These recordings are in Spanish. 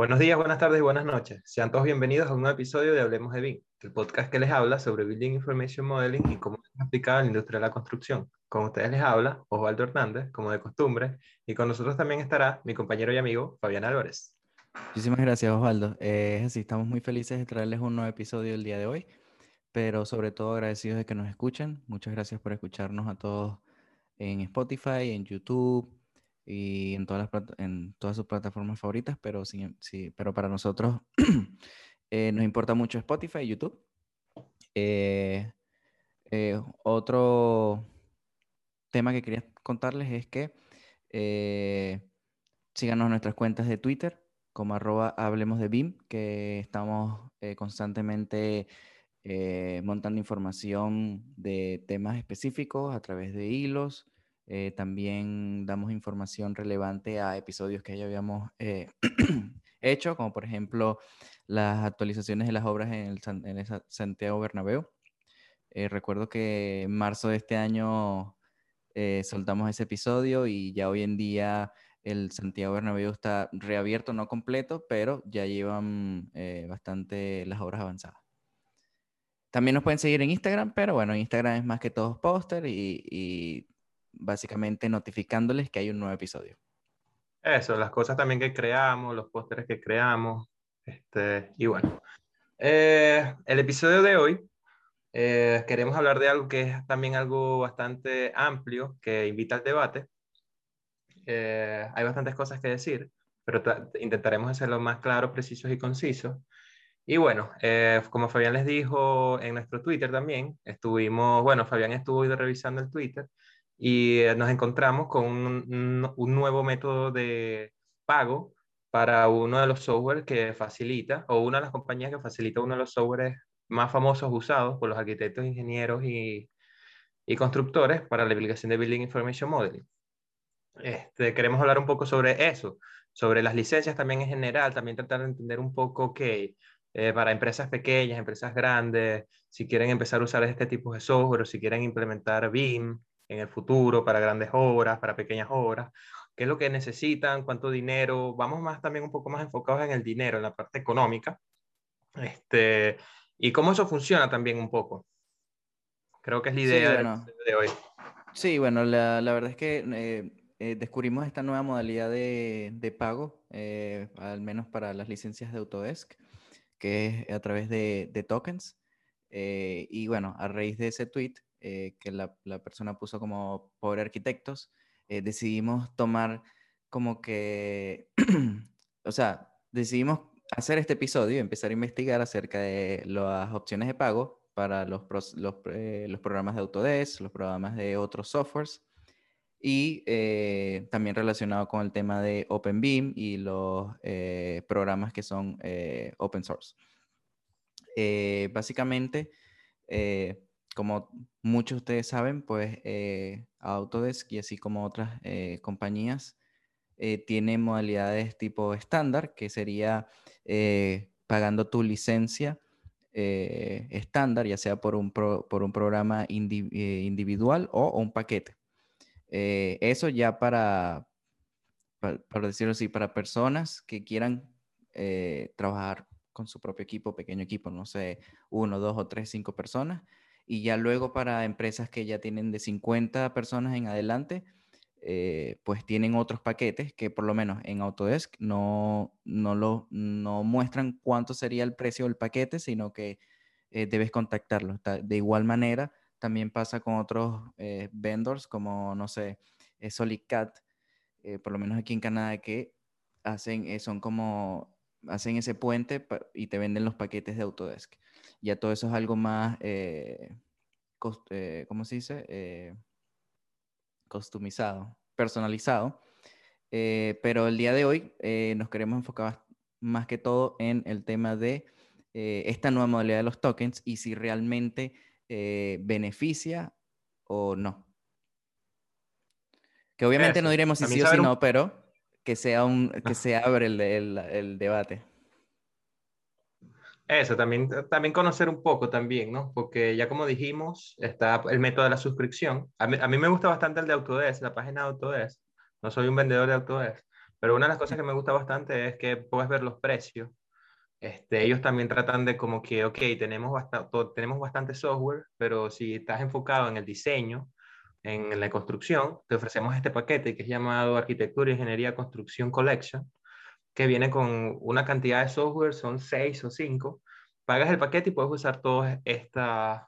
Buenos días, buenas tardes y buenas noches. Sean todos bienvenidos a un nuevo episodio de Hablemos de BIM, el podcast que les habla sobre Building Information Modeling y cómo es aplicado en la industria de la construcción. Con ustedes les habla Osvaldo Hernández, como de costumbre, y con nosotros también estará mi compañero y amigo Fabián Álvarez. Muchísimas gracias, Osvaldo. Eh, así, estamos muy felices de traerles un nuevo episodio el día de hoy, pero sobre todo agradecidos de que nos escuchen. Muchas gracias por escucharnos a todos en Spotify, en YouTube, y en todas, las, en todas sus plataformas favoritas, pero, sí, sí pero para nosotros eh, nos importa mucho Spotify y YouTube. Eh, eh, otro tema que quería contarles es que síganos en nuestras cuentas de Twitter como arroba hablemos de BIM, que estamos constantemente montando información de temas específicos a través de hilos, eh, también damos información relevante a episodios que ya habíamos eh, hecho, como por ejemplo las actualizaciones de las obras en el, Santiago Bernabéu. Eh, recuerdo que en marzo de este año soltamos ese episodio y ya hoy en día el Santiago Bernabéu está reabierto, no completo, pero ya llevan bastante las obras avanzadas. También nos pueden seguir en Instagram, pero bueno, Instagram es más que todo póster y básicamente notificándoles que hay un nuevo episodio. Eso, las cosas también que creamos, los pósteres que creamos, este, y bueno. Eh, el episodio de hoy eh, queremos hablar de algo que es también algo bastante amplio, que invita al debate. Eh, hay bastantes cosas que decir, pero intentaremos hacerlo más claro, precisos y concisos. Y bueno, como Fabián les dijo en nuestro Twitter también, estuvimos, bueno, Fabián estuvo revisando el Twitter y eh, nos encontramos con un, un, nuevo método de pago para uno de los software que facilita, o una de las compañías que facilita uno de los softwares más famosos usados por los arquitectos, ingenieros y, y constructores para la aplicación de Building Information Modeling. Este, queremos hablar un poco sobre eso, sobre las licencias también en general, también tratar de entender un poco que eh, para empresas pequeñas, empresas grandes, si quieren empezar a usar este tipo de software o si quieren implementar BIM, en el futuro para grandes obras, para pequeñas obras, qué es lo que necesitan, cuánto dinero, vamos más también un poco más enfocados en el dinero, en la parte económica, este, y cómo eso funciona también un poco. Creo que es la idea de hoy. Sí, bueno, la, la verdad es que eh, eh, descubrimos esta nueva modalidad de, de pago, eh, al menos para las licencias de Autodesk, que es a través de, de tokens. y bueno, a raíz de ese tweet, eh, que la, persona puso como pobre arquitectos, eh, decidimos tomar como que, o sea, decidimos hacer este episodio y empezar a investigar acerca de las opciones de pago para los, los, eh, los programas de Autodesk, los programas de otros softwares y también relacionado con el tema de OpenBeam y los programas que son open source. básicamente, como muchos de ustedes saben, pues eh, Autodesk y así como otras eh, compañías eh, tienen modalidades tipo estándar, que sería pagando tu licencia estándar, ya sea por un, por un programa individual o, un paquete. eso ya para, para, para, decirlo así, para personas que quieran trabajar con su propio equipo, pequeño equipo, no sé, uno, dos o tres, cinco personas y ya luego para empresas que ya tienen de 50 personas en adelante, eh, pues tienen otros paquetes que por lo menos en Autodesk no, no, lo, no muestran cuánto sería el precio del paquete, sino que eh, debes contactarlos. De igual manera, también pasa con otros eh, vendors como, no sé, SolidCAD, por lo menos aquí en Canadá, que hacen, son como, hacen ese puente y te venden los paquetes de Autodesk ya todo eso es algo más, eh, eh ¿cómo se dice? Eh, customizado, personalizado. Pero el día de hoy nos queremos enfocar más que todo en el tema de esta nueva modalidad de los tokens y si realmente beneficia o no. Que obviamente no diremos si sí o si no, pero que sea un, que se abre el, el debate. Eso, también, también conocer un poco también, ¿no? Porque ya como dijimos, está el método de la suscripción. A mí, a mí me gusta bastante el de Autodesk, la página de Autodesk. No soy un vendedor de Autodesk, Pero una de las cosas que me gusta bastante es que puedes ver los precios. Este, ellos también tratan de como que, ok, tenemos, bastante, tenemos bastante software, pero si estás enfocado en el diseño, en la construcción, te ofrecemos este paquete que es llamado Arquitectura, Ingeniería, Construcción Collection, que viene con una cantidad de software, son seis o cinco. Pagas el paquete y puedes usar todas estas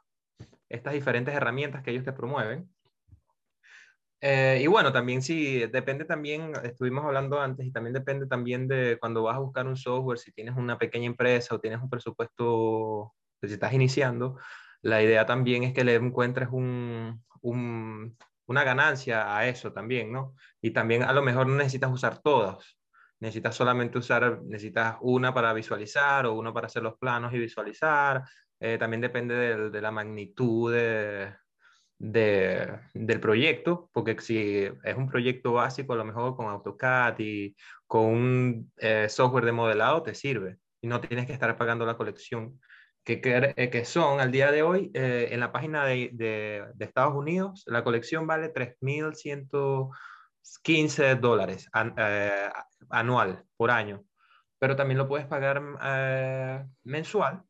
estas diferentes herramientas que ellos te promueven. Eh, y bueno, también sí, depende también, estuvimos hablando antes, y también depende también de cuando vas a buscar un software, si tienes una pequeña empresa o tienes un presupuesto, pues, si estás iniciando, la idea también es que le encuentres un, una ganancia a eso también, ¿no? Y también a lo mejor no necesitas usar todas, necesitas solamente usar, necesitas una para visualizar o uno para hacer los planos y visualizar. Eh, también depende de, de la magnitud de, de, del proyecto, porque si es un proyecto básico, a lo mejor con AutoCAD y con un eh, software de modelado te sirve y no tienes que estar pagando la colección. Que, que, eh, que son al día de hoy, eh, en la página de, de, de, Estados Unidos, la colección vale 3.115 dólares an, anual por año, pero también lo puedes pagar mensual.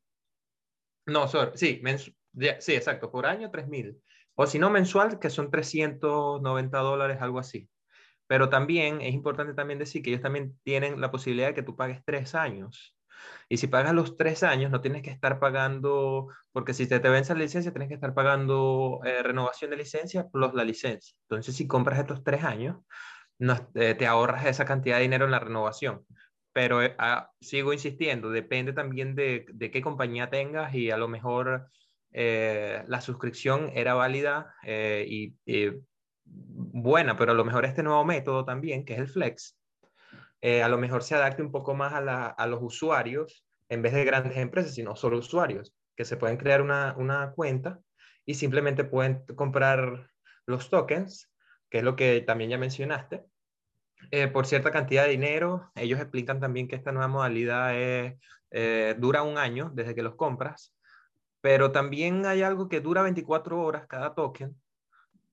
No, sorry, sí, mensu sí, exacto, por año 3.000 o si no mensual, que son 390 dólares, algo así. Pero también es importante también decir que ellos también tienen la posibilidad de que tú pagues tres años. Y si pagas los tres años, no tienes que estar pagando, porque si te, te vence la licencia, tienes que estar pagando eh, renovación de licencia plus la licencia. Entonces, si compras estos tres años, no, eh, te ahorras esa cantidad de dinero en la renovación. Pero eh, ah, sigo insistiendo, depende también de, de, qué compañía tengas y a lo mejor eh, la suscripción era válida y, buena, pero a lo mejor este nuevo método también, que es el Flex, eh, a lo mejor se adapte un poco más a, la, a, los usuarios en vez de grandes empresas, sino solo usuarios, que se pueden crear una, una cuenta y simplemente pueden comprar los tokens, que es lo que también ya mencionaste, eh, por cierta cantidad de dinero. Ellos explican también que esta nueva modalidad es, eh, dura un año desde que los compras pero también hay algo que dura 24 horas cada token.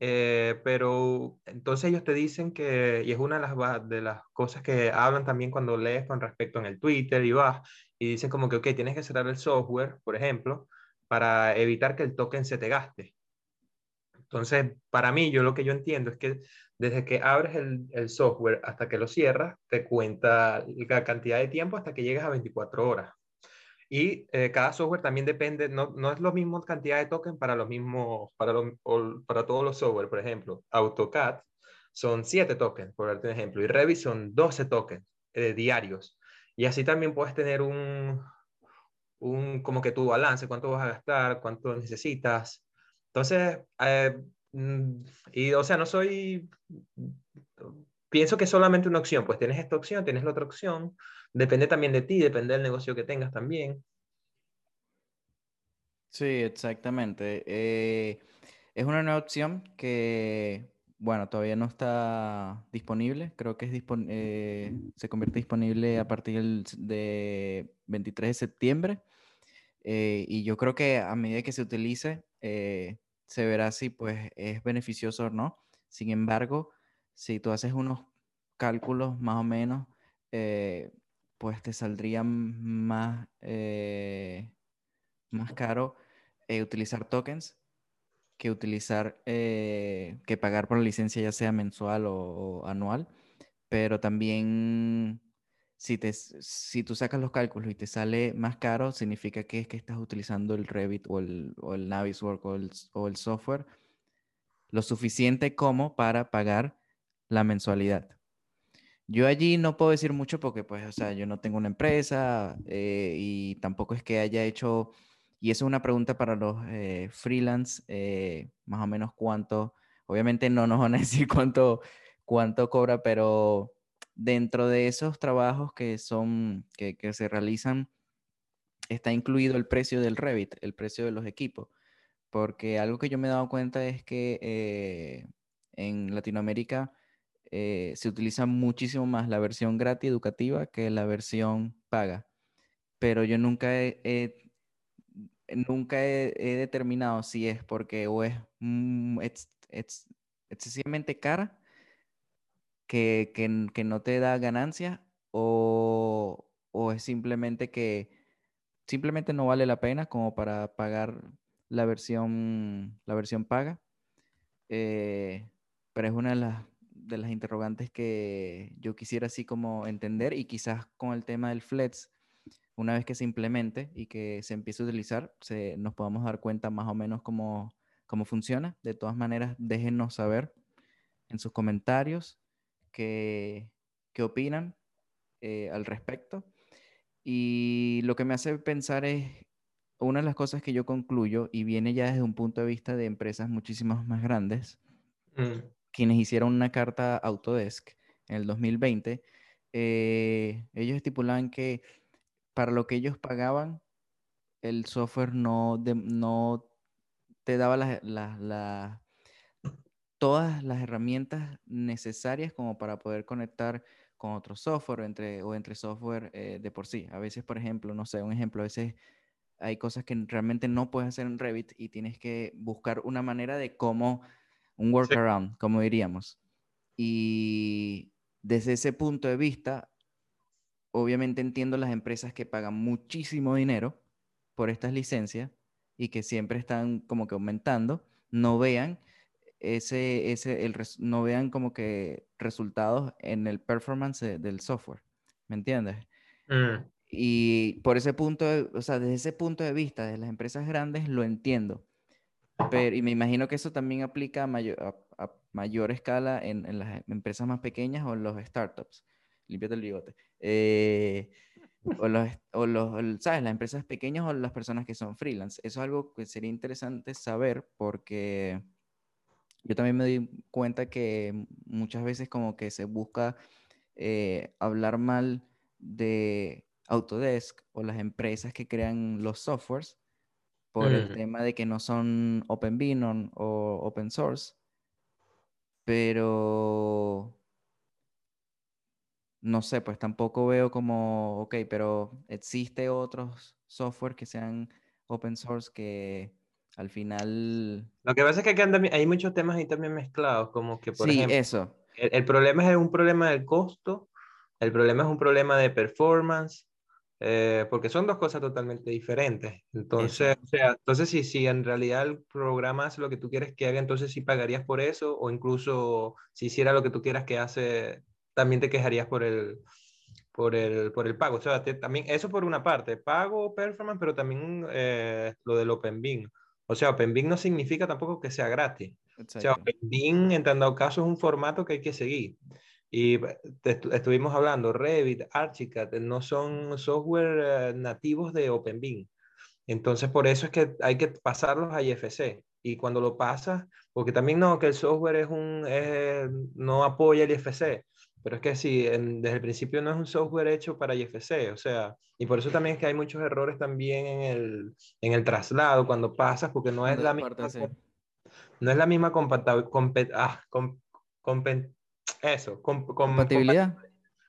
Eh, pero entonces ellos te dicen que, y es una de las, de las cosas que hablan también cuando lees con respecto en el Twitter y vas, y dicen como que, ok, tienes que cerrar el software, por ejemplo, para evitar que el token se te gaste. Entonces, para mí, yo lo que yo entiendo es que desde que abres el, el software hasta que lo cierras, te cuenta la cantidad de tiempo hasta que llegas a 24 horas. Y eh, cada software también depende, no, no es lo mismo cantidad de tokens para, los mismos, para, lo, para todos los software. Por ejemplo, AutoCAD son 7 tokens, por darte un ejemplo, y Revit son 12 tokens eh, diarios. Y así también puedes tener un, un, como que tu balance, cuánto vas a gastar, cuánto necesitas. Entonces, eh, mm, y o sea, no soy, pienso que es solamente una opción, pues tienes esta opción, tienes la otra opción, Depende también de ti, depende del negocio que tengas también. Sí, exactamente. Eh, es una nueva opción que, bueno, todavía no está disponible. Creo que es eh, se convierte disponible a partir de 23 de septiembre. Eh, y yo creo que a medida que se utilice, se verá si pues es beneficioso o no. Sin embargo, si tú haces unos cálculos más o menos, pues te saldría más, eh, más caro eh, utilizar tokens que utilizar, eh, que pagar por la licencia ya sea mensual o, anual, pero también si, te, si tú sacas los cálculos y te sale más caro, significa que es que estás utilizando el Revit o el, o el Naviswork o el, o el software lo suficiente como para pagar la mensualidad. Yo allí no puedo decir mucho porque, pues, o sea, yo no tengo una empresa eh, y tampoco es que haya hecho, y eso es una pregunta para los eh, freelance, eh, más o menos cuánto, obviamente no nos van a decir cuánto, cuánto cobra, pero dentro de esos trabajos que son, que, que se realizan, está incluido el precio del Revit, el precio de los equipos, porque algo que yo me he dado cuenta es que en Latinoamérica, eh, se utiliza muchísimo más la versión gratis educativa que la versión paga. Pero yo nunca he, nunca he, determinado si es porque o es, excesivamente cara que, que, no te da ganancias o, o, es simplemente que simplemente no vale la pena como para pagar la versión, la versión paga. Eh, pero es una de las, de las interrogantes que yo quisiera así como entender y quizás con el tema del Flex, una vez que se implemente y que se empiece a utilizar, se, nos podamos dar cuenta más o menos cómo, cómo funciona. De todas maneras, déjenos saber en sus comentarios qué, qué opinan eh, al respecto. Y lo que me hace pensar es, una de las cosas que yo concluyo, y viene ya desde un punto de vista de empresas muchísimas más grandes, mm. Quienes hicieron una carta Autodesk en el 2020, eh, ellos estipulaban que para lo que ellos pagaban, el software no, no te daba la, todas las herramientas necesarias como para poder conectar con otro software entre, o entre software eh, de por sí. A veces, por ejemplo, no sé, un ejemplo, a veces hay cosas que realmente no puedes hacer en Revit y tienes que buscar una manera de cómo, un workaround, como diríamos. Y desde ese punto de vista, obviamente entiendo las empresas que pagan muchísimo dinero por estas licencias y que siempre están como que aumentando, no vean ese, ese, el, no vean como que resultados en el performance del software, ¿me entiendes? Mm. Y por ese punto, o sea, desde ese punto de vista de las empresas grandes lo entiendo, pero y me imagino que eso también aplica a mayor, a, mayor escala en, en, las empresas más pequeñas o en los startups. Límpiate el bigote. Eh, o los, o los, ¿sabes? Las empresas pequeñas o las personas que son freelance. Eso es algo que sería interesante saber porque yo también me di cuenta que muchas veces como que se busca eh, hablar mal de Autodesk o las empresas que crean los softwares por el tema de que no son open o open source. Pero no sé, pues tampoco veo como, ok, pero existe otros software que sean open source que al final... Lo que pasa es que hay muchos temas ahí también mezclados, como que, por sí, ejemplo, eso. El, problema es un problema del costo, el problema es un problema de performance, eh, porque son dos cosas totalmente diferentes. Entonces, o sea, entonces si, si en realidad el programa hace lo que tú quieres que haga, entonces sí pagarías por eso, o incluso si hiciera lo que tú quieras que hace, también te quejarías por el, por el, por el pago. O sea, también, eso por una parte, pago, performance, pero también eh, lo del Open o sea, OpenBeam no significa tampoco que sea gratis. O sea, OpenBeam, en dado caso, es un formato que hay que seguir. Y estuvimos hablando, Revit, Archicad, no son software eh, nativos de OpenBeam. Entonces, por eso es que hay que pasarlos a IFC. Y cuando lo pasas, porque también no, que el software es un, no apoya el IFC. Pero es que sí, desde el principio no es un software hecho para IFC, o sea, y por eso también es que hay muchos errores también en el, en el traslado cuando pasas, porque no es la misma, no es la misma ah, eso, compatibilidad.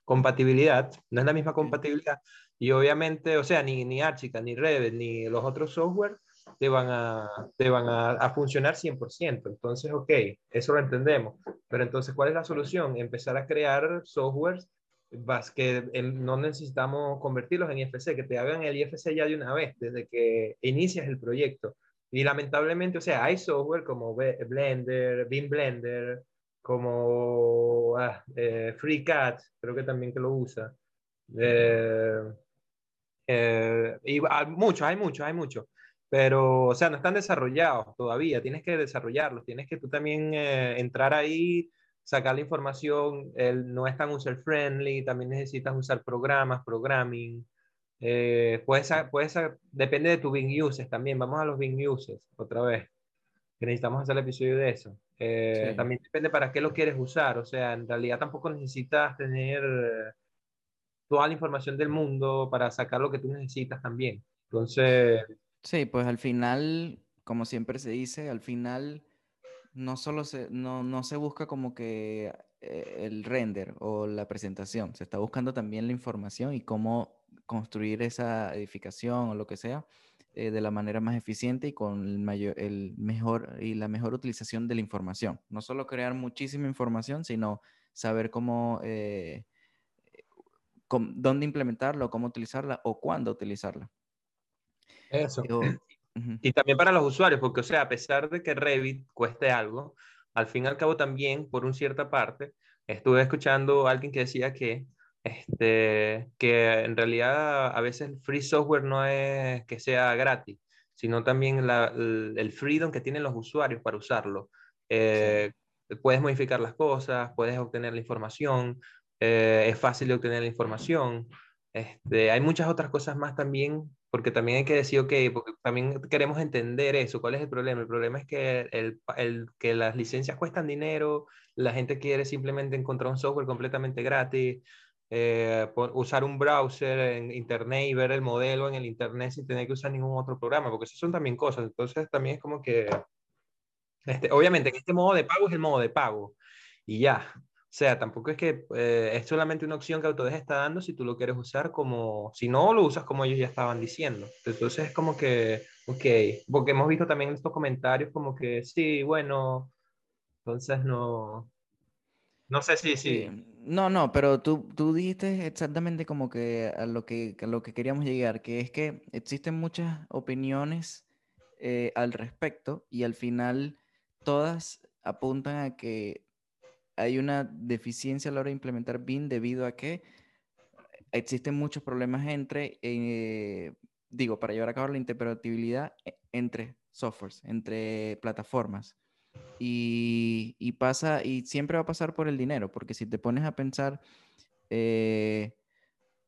Compatibilidad, no es la misma compatibilidad. Y obviamente, o sea, ni, ni Archicad, ni Revit, ni los otros software te van a, te van a, a, funcionar 100%. Entonces, ok, eso lo entendemos. Pero entonces, ¿cuál es la solución? Empezar a crear softwares que no necesitamos convertirlos en IFC, que te hagan el IFC ya de una vez, desde que inicias el proyecto. Y lamentablemente, o sea, hay software como Blender, Beam Blender, como ah, eh, FreeCAD, creo que también que lo usa. Eh, eh, y hay muchos, hay muchos, hay muchos pero, o sea, no están desarrollados todavía, tienes que desarrollarlos, tienes que tú también eh, entrar ahí, sacar la información, el, no es tan user-friendly, también necesitas usar programas, programming, eh, puedes, puedes, depende de tu Bing Uses también, vamos a los Bing Uses otra vez, que necesitamos hacer el episodio de eso. Eh, también depende para qué lo quieres usar, o sea, en realidad tampoco necesitas tener toda la información del mundo para sacar lo que tú necesitas también. Entonces, Sí, pues al final, como siempre se dice, al final no solo se, no, no se busca como que eh, el render o la presentación, se está buscando también la información y cómo construir esa edificación o lo que sea eh, de la manera más eficiente y con el, mayor, el mejor y la mejor utilización de la información. No solo crear muchísima información, sino saber cómo, eh, dónde implementarla, cómo utilizarla o cuándo utilizarla. Eso. Y también para los usuarios, porque, o sea, a pesar de que Revit cueste algo, al fin y al cabo también, por una cierta parte, estuve escuchando a alguien que decía que, este, que en realidad a veces el free software no es que sea gratis, sino también el, freedom que tienen los usuarios para usarlo. Eh, puedes modificar las cosas, puedes obtener la información, eh, es fácil de obtener la información. Este, hay muchas otras cosas más también porque también hay que decir, ok, porque también queremos entender eso, ¿cuál es el problema? El problema es que, el, el, que las licencias cuestan dinero, la gente quiere simplemente encontrar un software completamente gratis, eh, usar un browser en internet y ver el modelo en el internet sin tener que usar ningún otro programa, porque eso son también cosas, entonces también es como que, este, obviamente en este modo de pago es el modo de pago, y ya, o sea, tampoco es que eh, es solamente una opción que Autodesk está dando si tú lo quieres usar como, si no lo usas como ellos ya estaban diciendo. Entonces es como que, ok, porque hemos visto también en estos comentarios como que sí, bueno, entonces no, no sé si, sí. No, no, pero tú, tú dijiste exactamente como que a lo que, a lo que queríamos llegar, que es que existen muchas opiniones eh, al respecto y al final todas apuntan a que hay una deficiencia a la hora de implementar BIM debido a que existen muchos problemas entre, eh, digo, para llevar a cabo la interoperabilidad e, entre softwares, entre plataformas. Y, pasa, y siempre va a pasar por el dinero, porque si te pones a pensar, eh,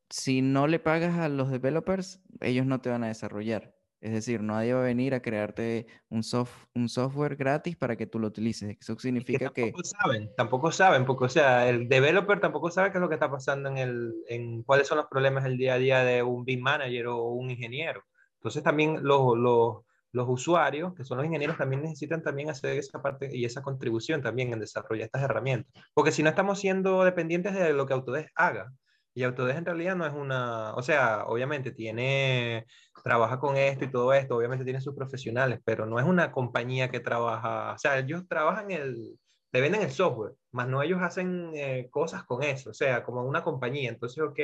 si no le pagas a los developers, ellos no te van a desarrollar. Es decir, nadie va a venir a crearte un, soft, un software gratis para que tú lo utilices. Eso significa que, tampoco saben, tampoco saben, porque o sea, el developer tampoco sabe qué es lo que está pasando en el, en cuáles son los problemas del día a día de un BIM manager o un ingeniero. Entonces también los, los, los usuarios, que son los ingenieros, también necesitan también hacer esa parte y esa contribución también en desarrollar estas herramientas. Porque si no estamos siendo dependientes de lo que Autodesk haga, y Autodesk en realidad no es una, o sea, obviamente tiene, trabaja con esto y todo esto, obviamente tiene sus profesionales, pero no es una compañía que trabaja, o sea, ellos trabajan el, te venden el software, más no ellos hacen eh, cosas con eso, o sea, como una compañía. Entonces, ok,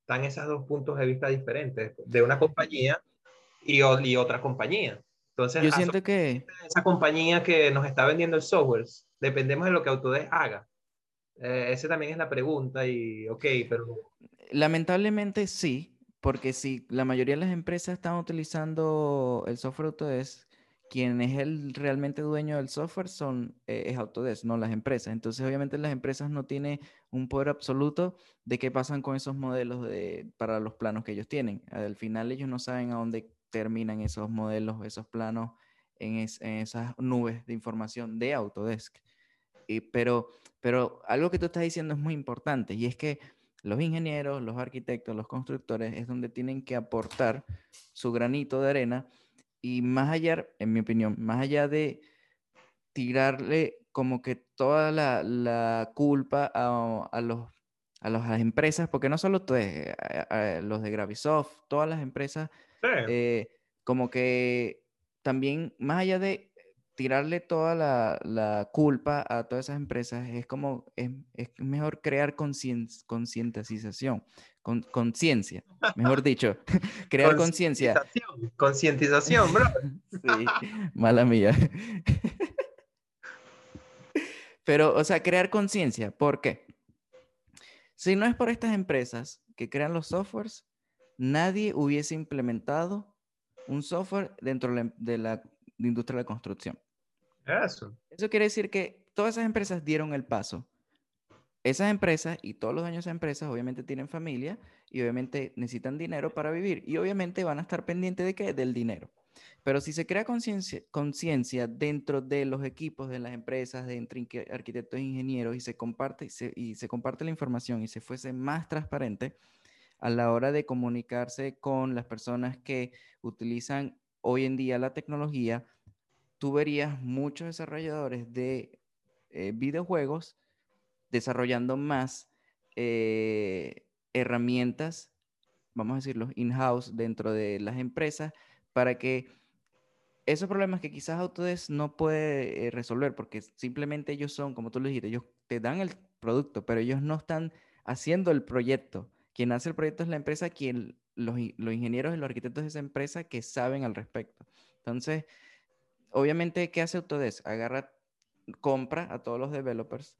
están esos dos puntos de vista diferentes, de una compañía y, y otra compañía. Entonces, yo siento que esa compañía que nos está vendiendo el software, dependemos de lo que Autodesk haga. Eh, esa también es la pregunta y, ok, pero... Lamentablemente sí, porque si la mayoría de las empresas están utilizando el software Autodesk, quien es el realmente dueño del software son, eh, es Autodesk, no las empresas. Entonces, obviamente, las empresas no tienen un poder absoluto de qué pasan con esos modelos de, para los planos que ellos tienen. Al final, ellos no saben a dónde terminan esos modelos, esos planos en, en esas nubes de información de Autodesk. Y, pero pero algo que tú estás diciendo es muy importante y es que los ingenieros, los arquitectos, los constructores es donde tienen que aportar su granito de arena y más allá, en mi opinión, más allá de tirarle como que toda la, culpa a, los, a las empresas, porque no solo tú, eh, los de Gravisoft, todas las empresas, eh, como que también, más allá de tirarle toda la, culpa a todas esas empresas es como, es, mejor crear concientización, conciencia, mejor dicho, crear conciencia. Concientización, bro. sí, mala mía. Pero, o sea, crear conciencia, ¿por qué? Si no es por estas empresas que crean los softwares, nadie hubiese implementado un software dentro de la industria de la construcción. Eso. Eso quiere decir que todas esas empresas dieron el paso. Esas empresas y todos los dueños de esas empresas obviamente tienen familia y obviamente necesitan dinero para vivir y obviamente van a estar pendientes de qué? Del dinero. Pero si se crea conciencia dentro de los equipos de las empresas, de entre arquitectos e ingenieros y se comparte y se, y se comparte la información y se fuese más transparente a la hora de comunicarse con las personas que utilizan hoy en día la tecnología, tú verías muchos desarrolladores de eh, videojuegos desarrollando más eh, herramientas, vamos a decirlo, in-house dentro de las empresas, para que esos problemas que quizás Autodesk no puede eh, resolver porque simplemente ellos son, como tú lo dijiste, ellos te dan el producto, pero ellos no están haciendo el proyecto. Quien hace el proyecto es la empresa, quien los, los ingenieros y los arquitectos de esa empresa que saben al respecto. Entonces, obviamente, ¿qué hace Autodesk? Agarra, compra a todos los developers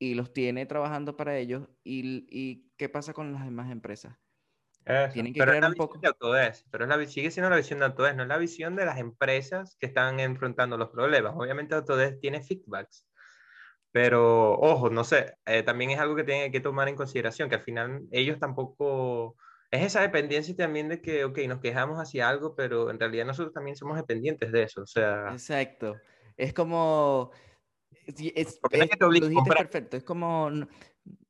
y los tiene trabajando para ellos. ¿Y, y qué pasa con las demás empresas? Tienen que pero crear un poco. De Autodesk, pero es la, sigue siendo la visión de Autodesk, no es la visión de las empresas que están enfrentando los problemas. Obviamente Autodesk tiene feedbacks, pero ojo, no sé, eh, también es algo que tienen que tomar en consideración, que al final ellos tampoco... Es esa dependencia también de que, ok, nos quejamos hacia algo, pero en realidad nosotros también somos dependientes de eso, o sea... Exacto. Es como... Es, es, lo dijiste perfecto. Es como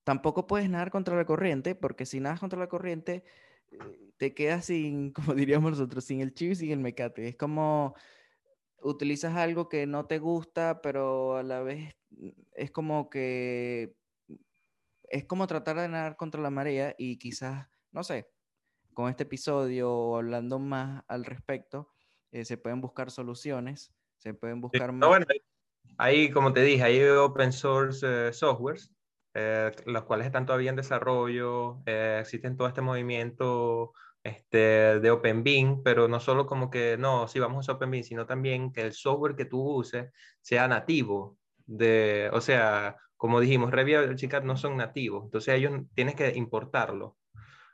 tampoco puedes nadar contra la corriente, porque si nadas contra la corriente, eh, te quedas sin, como diríamos nosotros, sin el chivo y sin el mecate. Es como utilizas algo que no te gusta, pero a la vez mm, es como que es como tratar de nadar contra la marea y quizás, no sé, con este episodio o hablando más al respecto, eh, se pueden buscar soluciones, se pueden buscar más. bueno, ahí, como te dije, hay open source eh, softwares eh, los cuales están todavía en desarrollo, eh, existen todo este movimiento este, de OpenBeam, pero no solo como que, no, si vamos a usar OpenBeam, sino también que el software que tú uses sea nativo, de, o sea, como dijimos, Revit y Chicad no son nativos, entonces ellos tienes que importarlo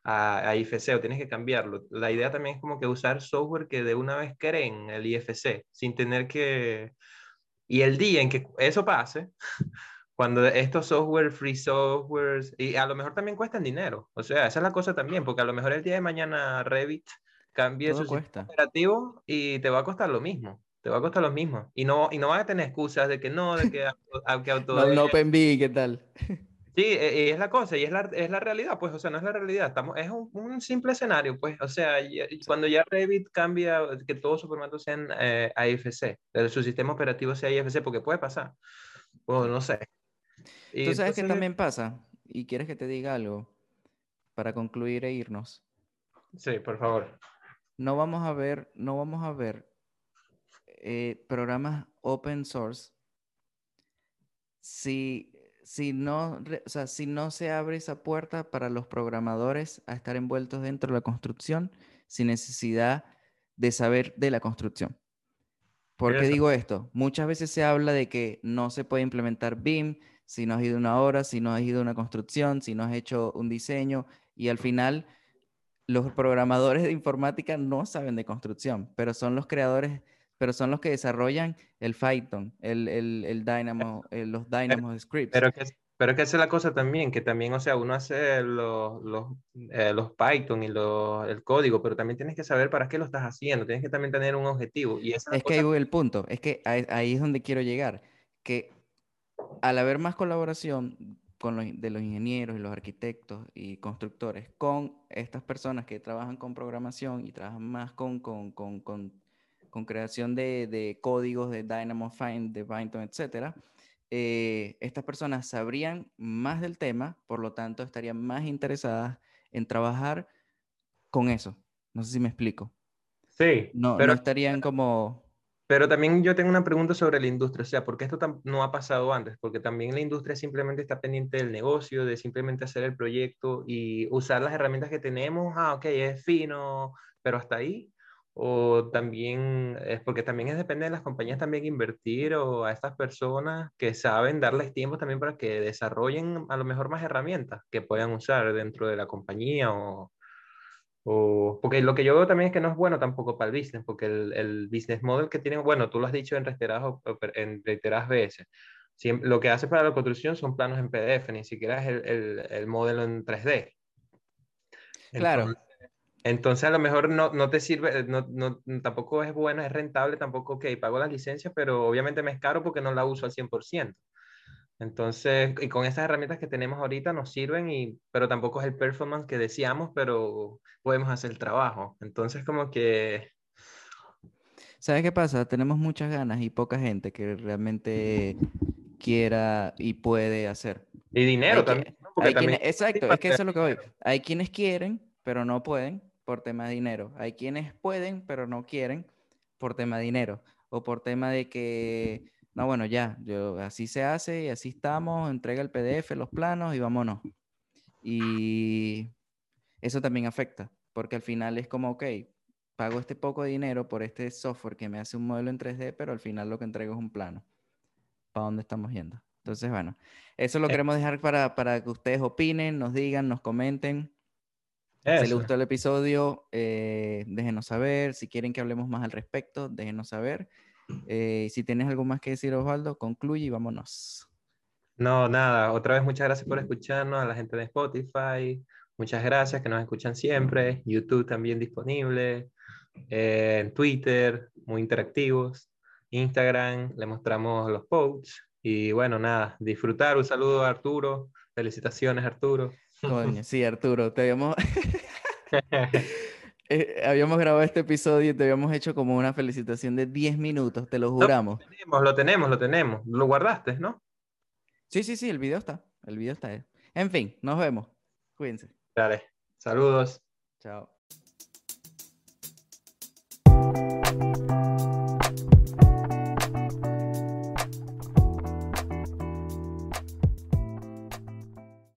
a, a, IFC o tienes que cambiarlo. La idea también es como que usar software que de una vez creen el IFC, sin tener que... Y el día en que eso pase, cuando estos software, free softwares, y a lo mejor también cuestan dinero. O sea, esa es la cosa también, porque a lo mejor el día de mañana Revit cambie su sistema operativo y te va a costar lo mismo. Te va a costar lo mismo. Y no, y no vas a tener excusas de que no, de que, aunque auto... no, no ¿qué tal? Sí, e, es la cosa, y es la, es la realidad, pues, o sea, no es la realidad, estamos, es un, un simple escenario, pues, o sea, cuando ya Revit cambia, que todos sus formatos sean eh, AFC, su sistema operativo sea IFC, porque puede pasar, o no sé, Tú sabes que también pasa, y quieres que te diga algo para concluir e irnos. Sí, por favor. No vamos a ver, no vamos a ver eh, programas open source si, si, no, o sea, si no se abre esa puerta para los programadores a estar envueltos dentro de la construcción sin necesidad de saber de la construcción. ¿Por qué digo esto? Muchas veces se habla de que no se puede implementar BIM si no has ido una obra, si no has ido a una construcción, si no has hecho un diseño y al final los programadores de informática no saben de construcción, pero son los creadores, pero son los que desarrollan el Python, el, el, el Dynamo, eh, los Dynamo scripts. Pero que, pero que esa es la cosa también, que también, o sea, uno hace los, los, eh, los Python y los, el código, pero también tienes que saber para qué lo estás haciendo, tienes que también tener un objetivo. Y es que ahí voy el punto, es que ahí es donde quiero llegar, que al haber más colaboración con los, de los ingenieros y los arquitectos y constructores con estas personas que trabajan con programación y trabajan más con, con, con, con creación de, de, códigos de Dynamo Find, de Python, etc., eh, estas personas sabrían más del tema, por lo tanto estarían más interesadas en trabajar con eso. No sé si me explico. Sí. No, pero... no estarían como pero también yo tengo una pregunta sobre la industria, o sea, ¿por qué esto no ha pasado antes? Porque también la industria simplemente está pendiente del negocio, de simplemente hacer el proyecto y usar las herramientas que tenemos, ah, ok, es fino, pero hasta ahí. O también, es porque también es depende de las compañías también invertir o a estas personas que saben darles tiempo también para que desarrollen a lo mejor más herramientas que puedan usar dentro de la compañía o, porque lo que yo veo también es que no es bueno tampoco para el business, porque el, el business model que tienen, bueno, tú lo has dicho en reiteradas, en reiteradas veces, lo que hace para la construcción son planos en PDF, ni siquiera es el, el, el modelo en 3D. Claro. Entonces, a lo mejor no, no te sirve, no, no, tampoco es bueno, es rentable, tampoco, ok, pago la licencia, pero obviamente me es caro porque no la uso al 100%. Entonces, y con esas herramientas que tenemos ahorita nos sirven, y, pero tampoco es el performance que decíamos, pero podemos hacer el trabajo. Entonces, como que... ¿Sabes qué pasa? Tenemos muchas ganas y poca gente que realmente quiera y puede hacer. Y dinero también. exacto, es que eso es lo que voy. Hay quienes quieren, pero no pueden por tema de dinero. Hay quienes pueden, pero no quieren por tema de dinero o por tema de que, no, bueno, ya, yo, así se hace y así estamos, entrega el PDF, los planos y vámonos. Y eso también afecta, porque al final es como, ok, pago este poco de dinero por este software que me hace un modelo en 3D, pero al final lo que entrego es un plano. ¿Para dónde estamos yendo? Entonces, bueno, eso lo eh. queremos dejar para, para que ustedes opinen, nos digan, nos comenten. Si les gustó el episodio, eh, déjenos saber. Si quieren que hablemos más al respecto, déjenos saber. Eh, si tienes algo más que decir, Osvaldo, concluye y vámonos. No, nada. Otra vez muchas gracias por escucharnos a la gente de Spotify. Muchas gracias que nos escuchan siempre. YouTube también disponible. Eh, en Twitter, muy interactivos. Instagram, le mostramos los posts. Y bueno, nada, disfrutar. Un saludo a Arturo. Felicitaciones, Arturo. Coño, sí, Arturo, te habíamos... Eh, habíamos grabado este episodio y te habíamos hecho como una felicitación de 10 minutos, te lo juramos. lo, tenemos, lo tenemos, lo tenemos. Lo guardaste, ¿no? Sí, sí, sí, el video está. El video está. En fin, nos vemos. Cuídense. Dale. Saludos. Chao.